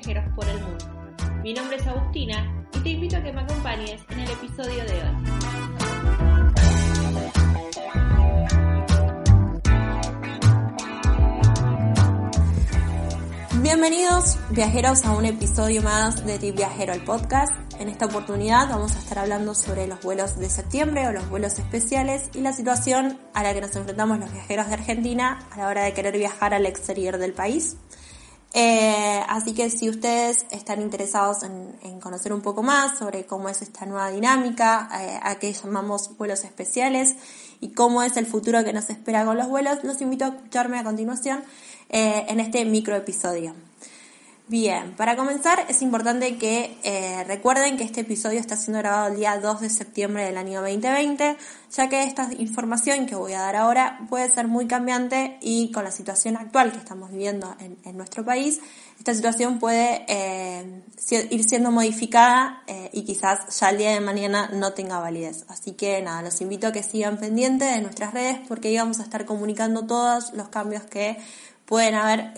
Viajeros por el mundo. Mi nombre es Agustina y te invito a que me acompañes en el episodio de hoy. Bienvenidos viajeros a un episodio más de Tip Viajero el podcast. En esta oportunidad vamos a estar hablando sobre los vuelos de septiembre o los vuelos especiales y la situación a la que nos enfrentamos los viajeros de Argentina a la hora de querer viajar al exterior del país. Eh, así que si ustedes están interesados en, conocer un poco más sobre cómo es esta nueva dinámica, eh, a qué llamamos vuelos especiales y cómo es el futuro que nos espera con los vuelos, los invito a escucharme a continuación eh, en este micro episodio. Bien, para comenzar es importante que eh, recuerden que este episodio está siendo grabado el día 2 de septiembre del año 2020, ya que esta información que voy a dar ahora puede ser muy cambiante y con la situación actual que estamos viviendo en, nuestro país, esta situación puede eh, ir siendo modificada eh, y quizás ya el día de mañana no tenga validez. Así que nada, los invito a que sigan pendientes de nuestras redes porque ahí vamos a estar comunicando todos los cambios que pueden haber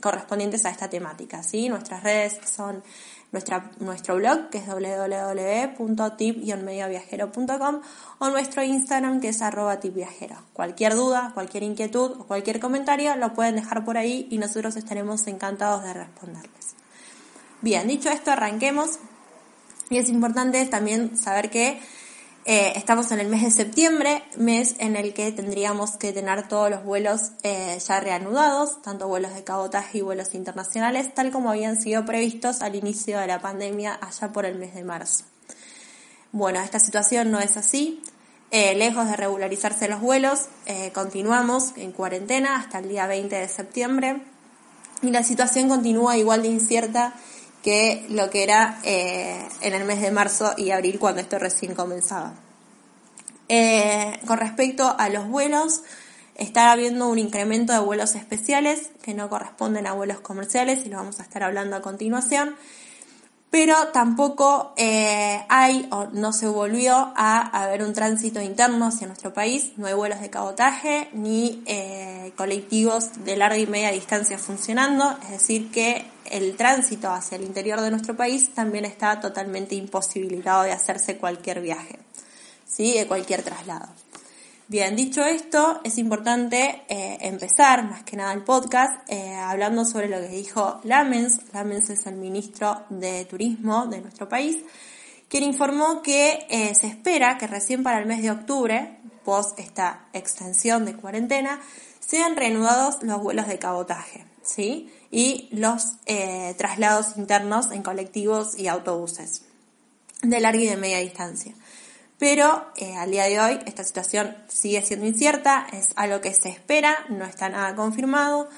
correspondientes a esta temática. ¿sí? Nuestras redes son nuestra, nuestro blog, que es www.tip-medioviajero.com o nuestro Instagram, que es arroba tipviajero. Cualquier duda, cualquier inquietud o cualquier comentario lo pueden dejar por ahí y nosotros estaremos encantados de responderles. Bien, dicho esto, arranquemos. Y es importante también saber que eh, estamos en el mes de septiembre, mes en el que tendríamos que tener todos los vuelos eh, ya reanudados, tanto vuelos de cabotaje y vuelos internacionales, tal como habían sido previstos al inicio de la pandemia allá por el mes de marzo. Bueno, esta situación no es así. Eh, lejos de regularizarse los vuelos, continuamos en cuarentena hasta el día 20 de septiembre y la situación continúa igual de incierta que lo que era eh, en el mes de marzo y abril cuando esto recién comenzaba. Eh, con respecto a los vuelos, está habiendo un incremento de vuelos especiales que no corresponden a vuelos comerciales y lo vamos a estar hablando a continuación pero tampoco eh, hay o no se volvió a haber un tránsito interno hacia nuestro país, no hay vuelos de cabotaje ni eh, colectivos de larga y media distancia funcionando, es decir que el tránsito hacia el interior de nuestro país también está totalmente imposibilitado de hacerse cualquier viaje, ¿sí? de cualquier traslado. Bien, dicho esto, es importante eh, empezar más que nada el podcast eh, hablando sobre lo que dijo Lamens. Lamens es el ministro de Turismo de nuestro país, quien informó que eh, se espera que recién para el mes de octubre, post esta extensión de cuarentena, sean reanudados los vuelos de cabotaje, ¿sí? Y los traslados internos en colectivos y autobuses de larga y de media distancia pero eh, al día de hoy esta situación sigue siendo incierta, es algo que se espera, no está nada confirmado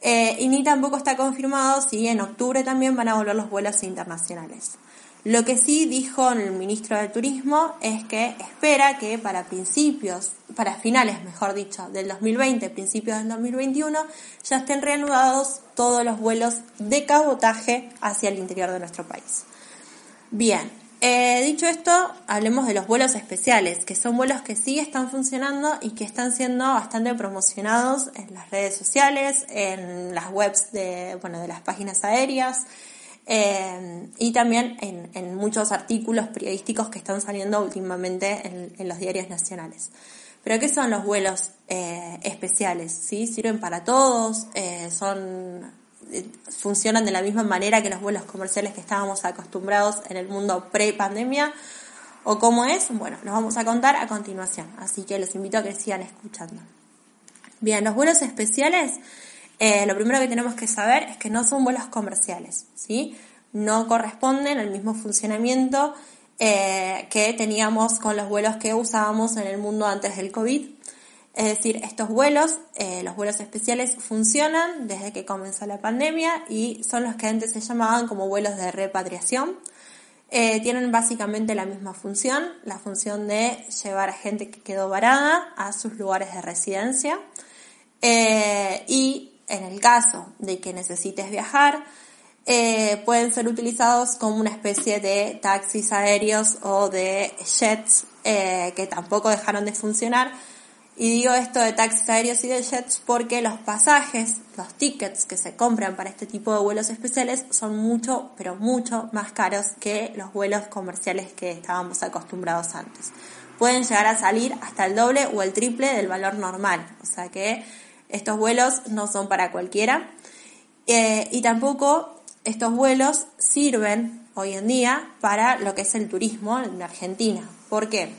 eh, y ni tampoco está confirmado si en octubre también van a volver los vuelos internacionales. Lo que sí dijo el ministro de Turismo es que espera que para principios, para finales, mejor dicho, del 2020, principios del 2021, ya estén reanudados todos los vuelos de cabotaje hacia el interior de nuestro país. Bien, eh, dicho esto, hablemos de los vuelos especiales, que son vuelos que sí están funcionando y que están siendo bastante promocionados en las redes sociales, en las webs de, bueno, de las páginas aéreas eh, y también en, muchos artículos periodísticos que están saliendo últimamente en, los diarios nacionales. Pero ¿qué son los vuelos eh, especiales? ¿Sí? ¿Sirven para todos? ¿Son funcionan de la misma manera que los vuelos comerciales que estábamos acostumbrados en el mundo pre-pandemia o cómo es, bueno, nos vamos a contar a continuación, así que los invito a que sigan escuchando. Bien, los vuelos especiales eh, lo primero que tenemos que saber es que no son vuelos comerciales, ¿sí? No corresponden al mismo funcionamiento eh, que teníamos con los vuelos que usábamos en el mundo antes del COVID. Es decir, estos vuelos, eh, los vuelos especiales, funcionan desde que comenzó la pandemia y son los que antes se llamaban como vuelos de repatriación. tienen básicamente la misma función, la función de llevar a gente que quedó varada a sus lugares de residencia. y en el caso de que necesites viajar, eh, pueden ser utilizados como una especie de taxis aéreos o de jets eh, que tampoco dejaron de funcionar. Y digo esto de taxis aéreos y de jets porque los pasajes, los tickets que se compran para este tipo de vuelos especiales son mucho, pero mucho más caros que los vuelos comerciales que estábamos acostumbrados antes. Pueden llegar a salir hasta el doble o el triple del valor normal. O sea que estos vuelos no son para cualquiera eh, y tampoco estos vuelos sirven hoy en día para lo que es el turismo en Argentina. ¿Por qué?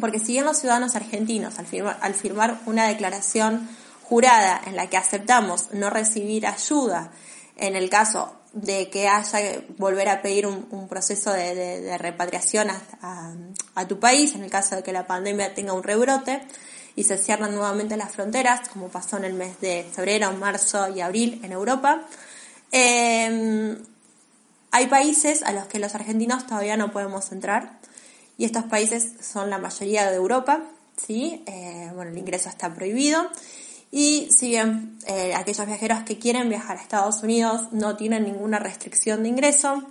Porque si bien los ciudadanos argentinos al firmar, una declaración jurada en la que aceptamos no recibir ayuda en el caso de que haya que volver a pedir un, proceso de, repatriación a, tu país, en el caso de que la pandemia tenga un rebrote, y se cierran nuevamente las fronteras, como pasó en el mes de febrero, marzo y abril en Europa. Em, hay países a los que los argentinos todavía no podemos entrar y estos países son la mayoría de Europa, ¿sí? Eh, bueno, el ingreso está prohibido y si bien eh, aquellos viajeros que quieren viajar a Estados Unidos no tienen ninguna restricción de ingreso,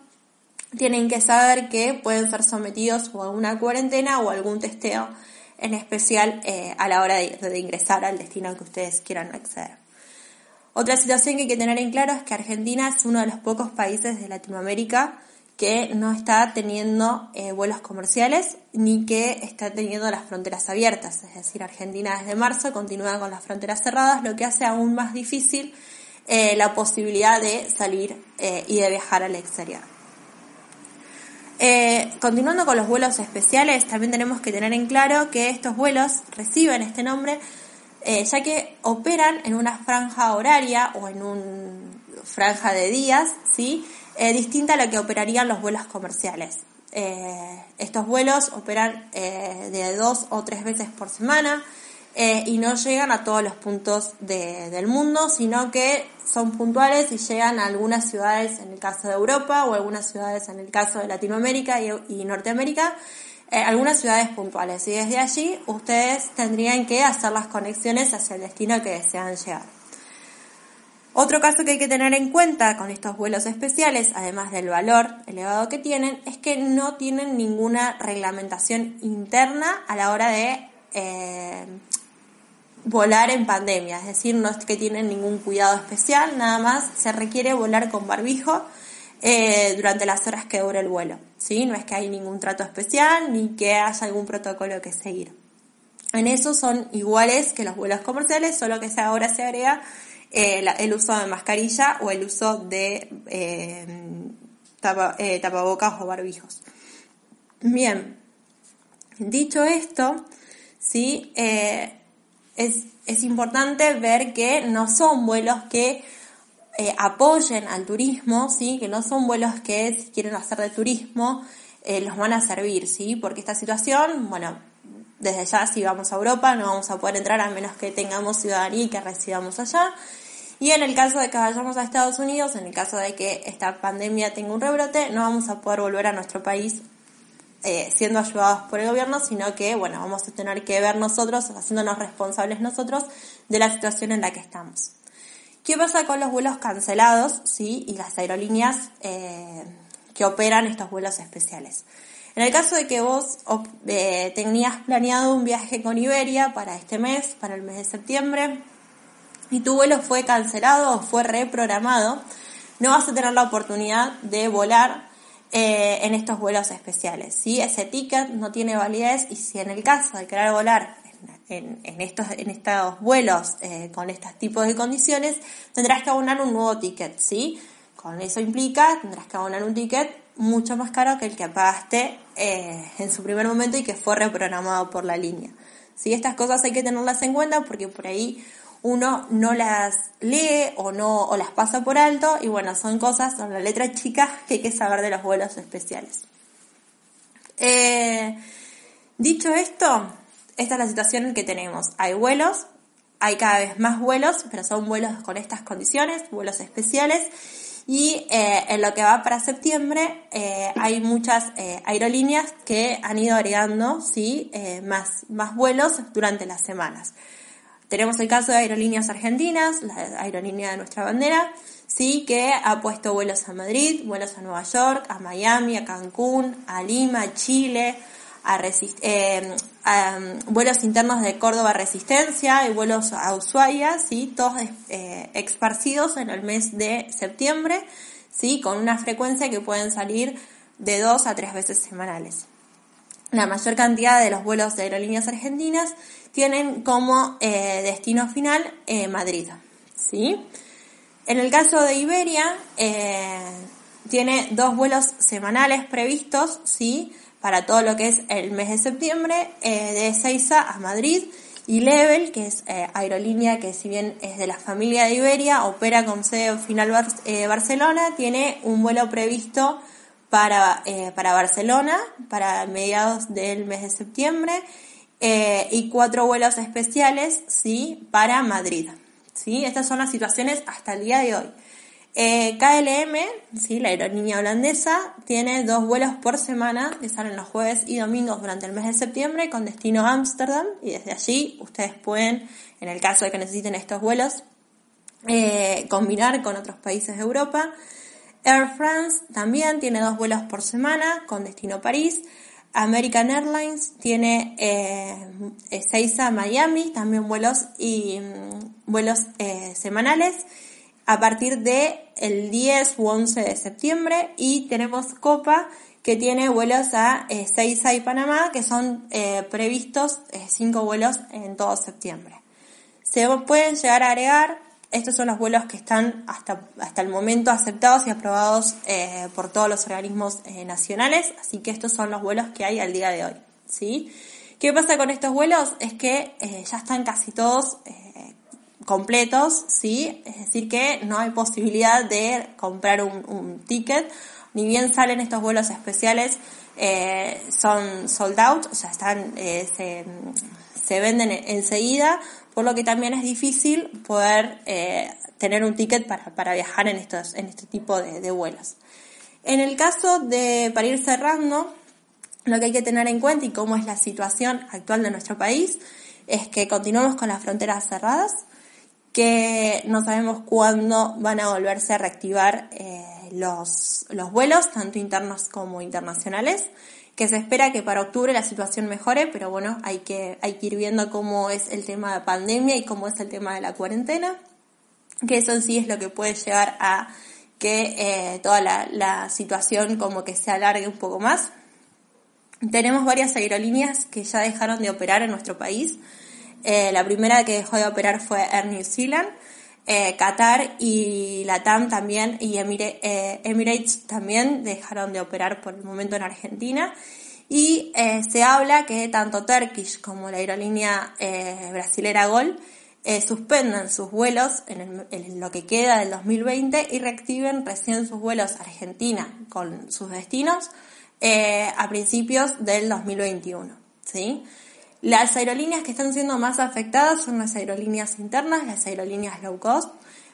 tienen que saber que pueden ser sometidos a una cuarentena o algún testeo en especial eh, a la hora de, ingresar al destino que ustedes quieran acceder. Otra situación que hay que tener en claro es que Argentina es uno de los pocos países de Latinoamérica que no está teniendo eh, vuelos comerciales ni que está teniendo las fronteras abiertas. Es decir, Argentina desde marzo continúa con las fronteras cerradas, lo que hace aún más difícil eh, la posibilidad de salir y de viajar al exterior. Eh, continuando con los vuelos especiales, también tenemos que tener en claro que estos vuelos reciben este nombre eh, ya que operan en una franja horaria o en una franja de días, ¿sí? Eh, distinta a lo que operarían los vuelos comerciales. estos vuelos operan de dos o tres veces por semana, eh, y no llegan a todos los puntos del mundo, sino que son puntuales y llegan a algunas ciudades en el caso de Europa o algunas ciudades en el caso de Latinoamérica y, Norteamérica, eh, algunas ciudades puntuales. Y desde allí ustedes tendrían que hacer las conexiones hacia el destino que desean llegar. Otro caso que hay que tener en cuenta con estos vuelos especiales, además del valor elevado que tienen, es que no tienen ninguna reglamentación interna a la hora de eh, volar en pandemia, es decir, no es que tienen ningún cuidado especial, nada más se requiere volar con barbijo eh, durante las horas que dure el vuelo, ¿sí? No es que hay ningún trato especial ni que haya algún protocolo que seguir. En eso son iguales que los vuelos comerciales, solo que ahora se agrega eh, el uso de mascarilla o el uso de eh, tapabocas o barbijos. Bien, dicho esto, sí, es, es importante ver que no son vuelos que eh, apoyen al turismo, ¿sí? que no son vuelos que si quieren hacer de turismo eh, los van a servir, ¿sí? porque esta situación, bueno, desde ya si vamos a Europa no vamos a poder entrar a menos que tengamos ciudadanía y que residamos allá. Y en el caso de que vayamos a Estados Unidos, en el caso de que esta pandemia tenga un rebrote, no vamos a poder volver a nuestro país eh, siendo ayudados por el gobierno, sino que, bueno, vamos a tener que ver nosotros, haciéndonos responsables nosotros de la situación en la que estamos. ¿Qué pasa con los vuelos cancelados, sí, y las aerolíneas eh, que operan estos vuelos especiales? En el caso de que vos eh, tenías planeado un viaje con Iberia para este mes, para el mes de septiembre, y tu vuelo fue cancelado o fue reprogramado, no vas a tener la oportunidad de volar eh, en estos vuelos especiales. Si ese ticket no tiene validez y si en el caso de querer volar en, estos, en estos vuelos eh, con estos tipos de condiciones, tendrás que abonar un nuevo ticket, ¿sí? Con eso implica, tendrás que abonar un ticket mucho más caro que el que pagaste eh, en su primer momento y que fue reprogramado por la línea. ¿Sí? Estas cosas hay que tenerlas en cuenta porque por ahí uno no las lee o no o las pasa por alto y bueno, son cosas, son la letra chica que hay que saber de los vuelos especiales. Eh, dicho esto, esta es la situación que tenemos. Hay vuelos, hay cada vez más vuelos, pero son vuelos con estas condiciones, vuelos especiales. Y eh, en lo que va para septiembre eh, hay muchas aerolíneas que han ido agregando ¿sí? más, más vuelos durante las semanas. Tenemos el caso de Aerolíneas Argentinas, la aerolínea de nuestra bandera, sí, que ha puesto vuelos a Madrid, vuelos a Nueva York, a Miami, a Cancún, a Lima, a Chile, a, eh, um, vuelos internos de Córdoba Resistencia y vuelos a Ushuaia, sí, todos eh, esparcidos en el mes de septiembre, sí, con una frecuencia que pueden salir de dos a tres veces semanales. La mayor cantidad de los vuelos de aerolíneas argentinas tienen como eh, destino final eh, Madrid. ¿sí? En el caso de Iberia, eh, tiene dos vuelos semanales previstos, ¿sí? Para todo lo que es el mes de septiembre, de Ezeiza a Madrid. Y Level, que es aerolínea que si bien es de la familia de Iberia, opera con sede final Barcelona, tiene un vuelo previsto para, para Barcelona, para mediados del mes de septiembre eh, y cuatro vuelos especiales, ¿sí? Para Madrid, ¿sí? Estas son las situaciones hasta el día de hoy. Eh, KLM, ¿sí? La aerolínea holandesa, tiene dos vuelos por semana que salen los jueves y domingos durante el mes de septiembre con destino a Ámsterdam y desde allí ustedes pueden, en el caso de que necesiten estos vuelos, eh, combinar con otros países de Europa. Air France también tiene dos vuelos por semana con destino París. American Airlines tiene eh, a Miami, también vuelos y mm, vuelos eh, semanales a partir de el 10 u 11 de septiembre y tenemos Copa que tiene vuelos a eh, y Panamá que son eh, previstos eh, cinco vuelos en todo septiembre. Se pueden llegar a agregar estos son los vuelos que están hasta, hasta el momento aceptados y aprobados eh, por todos los organismos eh, nacionales, así que estos son los vuelos que hay al día de hoy. ¿sí? ¿Qué pasa con estos vuelos? Es que eh, ya están casi todos completos, ¿sí? es decir, que no hay posibilidad de comprar un, ticket, ni bien salen estos vuelos especiales, son sold out, ya están, se, se venden enseguida por lo que también es difícil poder eh, tener un ticket para, viajar en, estos, en este tipo de, vuelos. En el caso de, para ir cerrando, lo que hay que tener en cuenta y cómo es la situación actual de nuestro país es que continuamos con las fronteras cerradas, que no sabemos cuándo van a volverse a reactivar eh, los, los vuelos, tanto internos como internacionales que se espera que para octubre la situación mejore, pero bueno, hay que, hay que ir viendo cómo es el tema de pandemia y cómo es el tema de la cuarentena, que eso en sí es lo que puede llevar a que eh, toda la, situación como que se alargue un poco más. Tenemos varias aerolíneas que ya dejaron de operar en nuestro país. Eh, la primera que dejó de operar fue Air New Zealand. Eh, Qatar y Latam también y eh, Emirates también dejaron de operar por el momento en Argentina. Y eh, se habla que tanto Turkish como la aerolínea brasilera Gol suspendan sus vuelos en, lo que queda del 2020 y reactiven recién sus vuelos a Argentina con sus destinos a principios del 2021. ¿sí? Las aerolíneas que están siendo más afectadas son las aerolíneas internas, las aerolíneas low cost,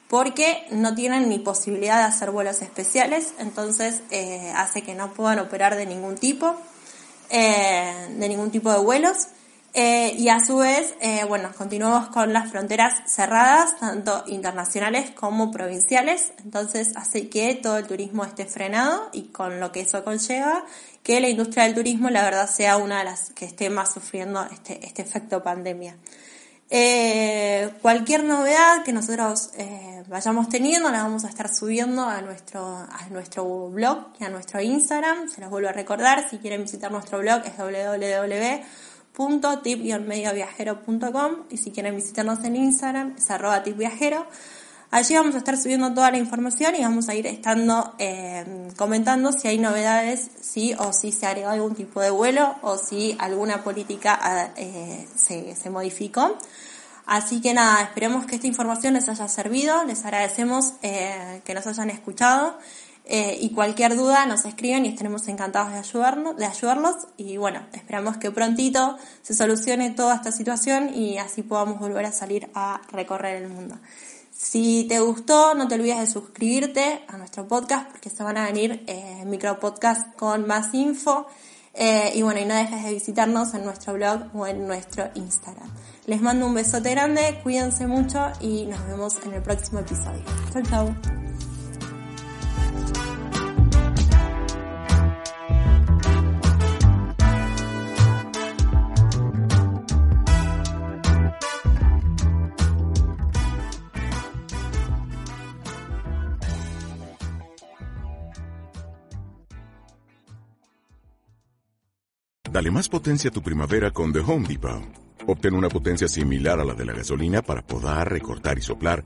porque no tienen ni posibilidad de hacer vuelos especiales, entonces eh, hace que no puedan operar de ningún tipo, eh, de ningún tipo de vuelos. Eh, y a su vez, bueno, continuamos con las fronteras cerradas, tanto internacionales como provinciales, entonces hace que todo el turismo esté frenado y con lo que eso conlleva que la industria del turismo la verdad sea una de las que esté más sufriendo este, este efecto pandemia. Eh, cualquier novedad que nosotros eh, vayamos teniendo la vamos a estar subiendo a nuestro, a nuestro blog y a nuestro Instagram. Se los vuelvo a recordar, si quieren visitar nuestro blog es www.tip-medioviajero.com y si quieren visitarnos en Instagram es arroba tipviajero. Allí vamos a estar subiendo toda la información y vamos a ir estando eh, comentando si hay novedades, si o si se agregó algún tipo de vuelo o si alguna política eh, se, se, modificó. Así que nada, esperemos que esta información les haya servido, les agradecemos eh, que nos hayan escuchado eh, y cualquier duda nos escriben y estaremos encantados de, ayudarnos, de ayudarlos y bueno, esperamos que prontito se solucione toda esta situación y así podamos volver a salir a recorrer el mundo. Si te gustó, no te olvides de suscribirte a nuestro podcast porque se van a venir eh, micro podcast con más info. Eh, y bueno, y no dejes de visitarnos en nuestro blog o en nuestro Instagram. Les mando un besote grande, cuídense mucho y nos vemos en el próximo episodio. Chau, chau. Dale más potencia a tu primavera con The Home Depot. Obtén una potencia similar a la de la gasolina para podar, recortar y soplar